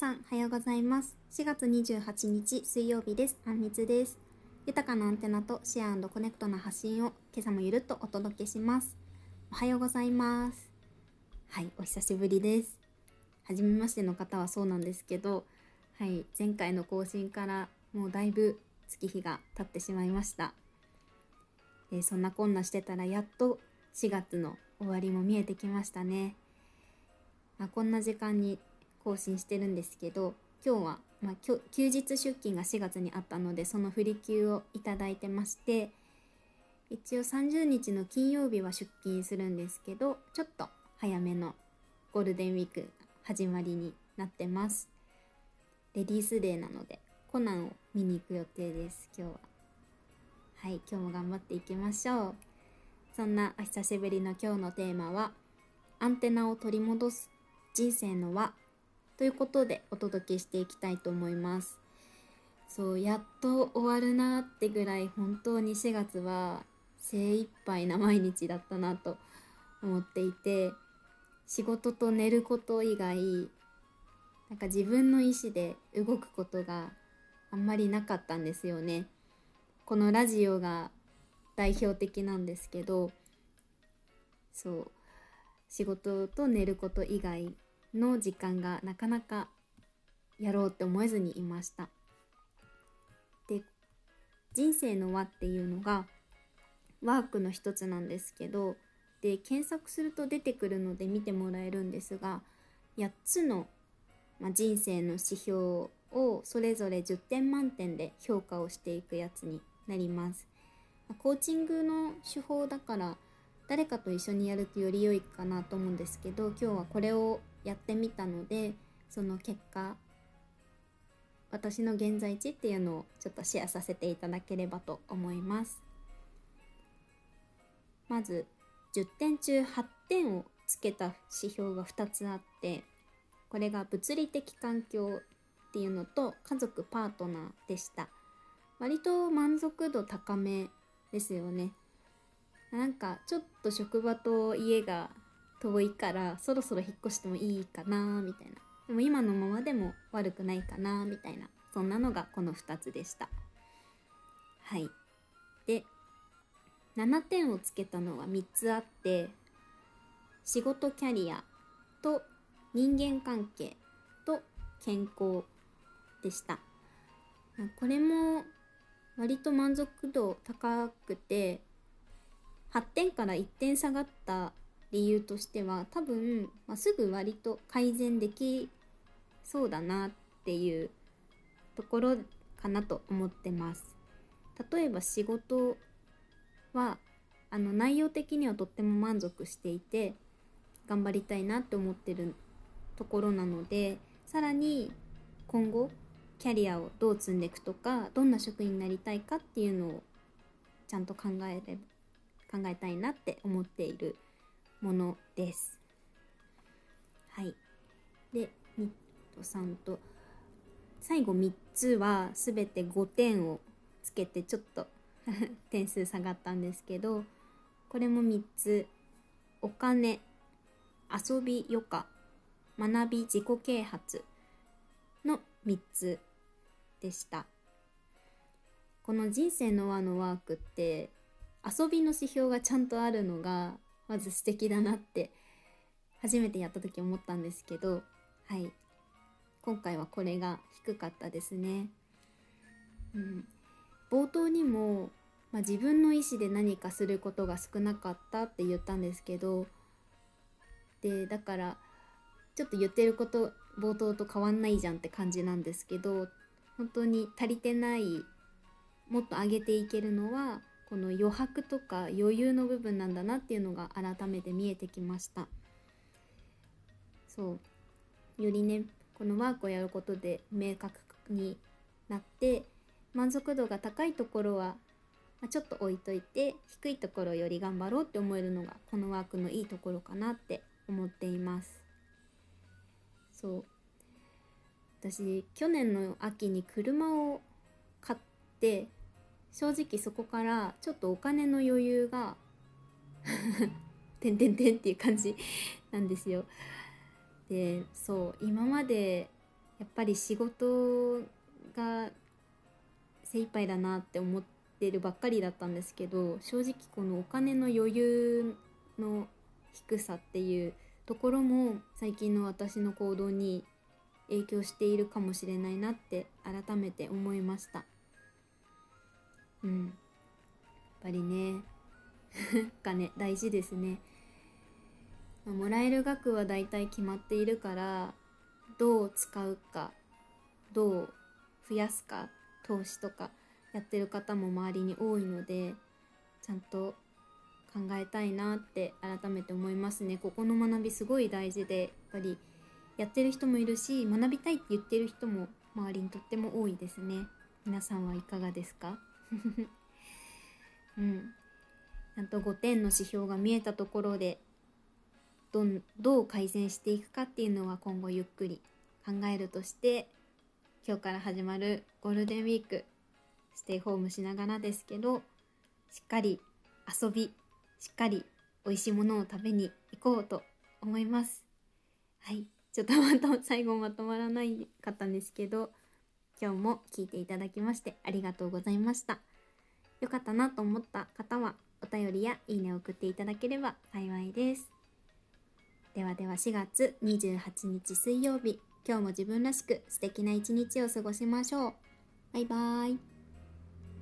さん、おはようございます。4月28日水曜日です。あんみつです。豊かなアンテナとシェアコネクトな発信を今朝もゆるっとお届けします。おはようございます。はい、お久しぶりです。はじめましての方はそうなんですけど、はい、前回の更新からもうだいぶ月日が経ってしまいました。えそんなこんなしてたらやっと4月の終わりも見えてきましたね。まあ、こんな時間に更新してるんですけど今日は、まあ、休日出勤が4月にあったのでその振り休をいただいてまして一応30日の金曜日は出勤するんですけどちょっと早めのゴールデンウィーク始まりになってます。レディースデーなのでコナンを見に行く予定です今日は。はい今日も頑張っていきましょう。そんなお久しぶりの今日のテーマはアンテナを取り戻す人生の輪ということでお届けしていきたいと思います。そうやっと終わるなってぐらい本当に4月は精一杯な毎日だったなと思っていて仕事と寝ること以外なんか自分の意思で動くことがあんまりなかったんですよね。このラジオが代表的なんですけどそう仕事と寝ること以外の時間がなかなかやろうって思えずにいました。で人生の輪っていうのがワークの一つなんですけどで検索すると出てくるので見てもらえるんですが8つの、まあ、人生の指標をそれぞれ10点満点で評価をしていくやつになります。コーチングの手法だから誰かと一緒にやるとより良いかなと思うんですけど今日はこれをやってみたのでその結果私の現在地っていうのをちょっとシェアさせていただければと思います。まず10点中8点をつけた指標が2つあってこれが物理的環境っていうのと家族パートナーでした。割と満足度高めですよね。なんかちょっと職場と家が遠いからそろそろ引っ越してもいいかなみたいな。でも今のままでも悪くないかなみたいな。そんなのがこの2つでした。はい。で7点をつけたのは3つあって仕事キャリアと人間関係と健康でした。これも割と満足度高くて8点から1点下がった理由としては多分、まあ、すぐ割と改善できそうだなっていうところかなと思ってます。例えば仕事はあの内容的にはとっても満足していて頑張りたいなって思ってるところなのでさらに今後キャリアをどう積んでいくとかどんな職員になりたいかっていうのをちゃんと考えれ考えたいなって思っているものです。はい。で、2と3と、最後3つは全て5点をつけてちょっと 点数下がったんですけど、これも3つ、お金、遊び余暇、学び自己啓発の3つでした。この人生の輪のワークって遊びの指標がちゃんとあるのがまず素敵だなって初めてやった時思ったんですけどはい今回はこれが低かったですね。うん、冒頭にも、まあ、自分の意思で何かすることが少なかったって言ったんですけどでだからちょっと言ってること冒頭と変わんないじゃんって感じなんですけど本当に足りてないもっと上げていけるのはこの余白とか余裕の部分なんだなっていうのが改めて見えてきました。そう。よりねこのワークをやることで明確になって満足度が高いところは、ちょっと置いといて低いところより頑張ろうって思えるのがこのワークのいいところかなって思っています。そう。私去年の秋に車を買って正直そこからちょっとお金の余裕が てんてんてんっていう感じなんですよ。でそう今までやっぱり仕事が精一杯だなって思ってるばっかりだったんですけど正直このお金の余裕の低さっていうところも最近の私の行動に影響しているかもしれないなって改めて思いましたうん。やっぱりね。金大事ですね。もらえる額はだいたい決まっているからどう使うかどう増やすか投資とかやってる方も周りに多いのでちゃんと考えたいなって改めて思いますね。ここの学びすごい大事でやっぱりやってる人もいるし学びたいって言ってる人も周りにとっても多いですね。皆さんはいかがですか？うん。ちゃんと5点の指標が見えたところでどんどう改善していくかっていうのは今後ゆっくり考えるとして今日から始まるゴールデンウィークステイホームしながらですけどしっかり遊びしっかり美味しいものを食べに行こうと思います。はい。ちょっとまた最後まとまらないかったんですけど今日も聞いていただきましてありがとうございました。よかったなと思った方はお便りやいいねを送っていただければ幸いです。ではでは4月28日水曜日今日も自分らしく素敵な一日を過ごしましょう。バイバーイ。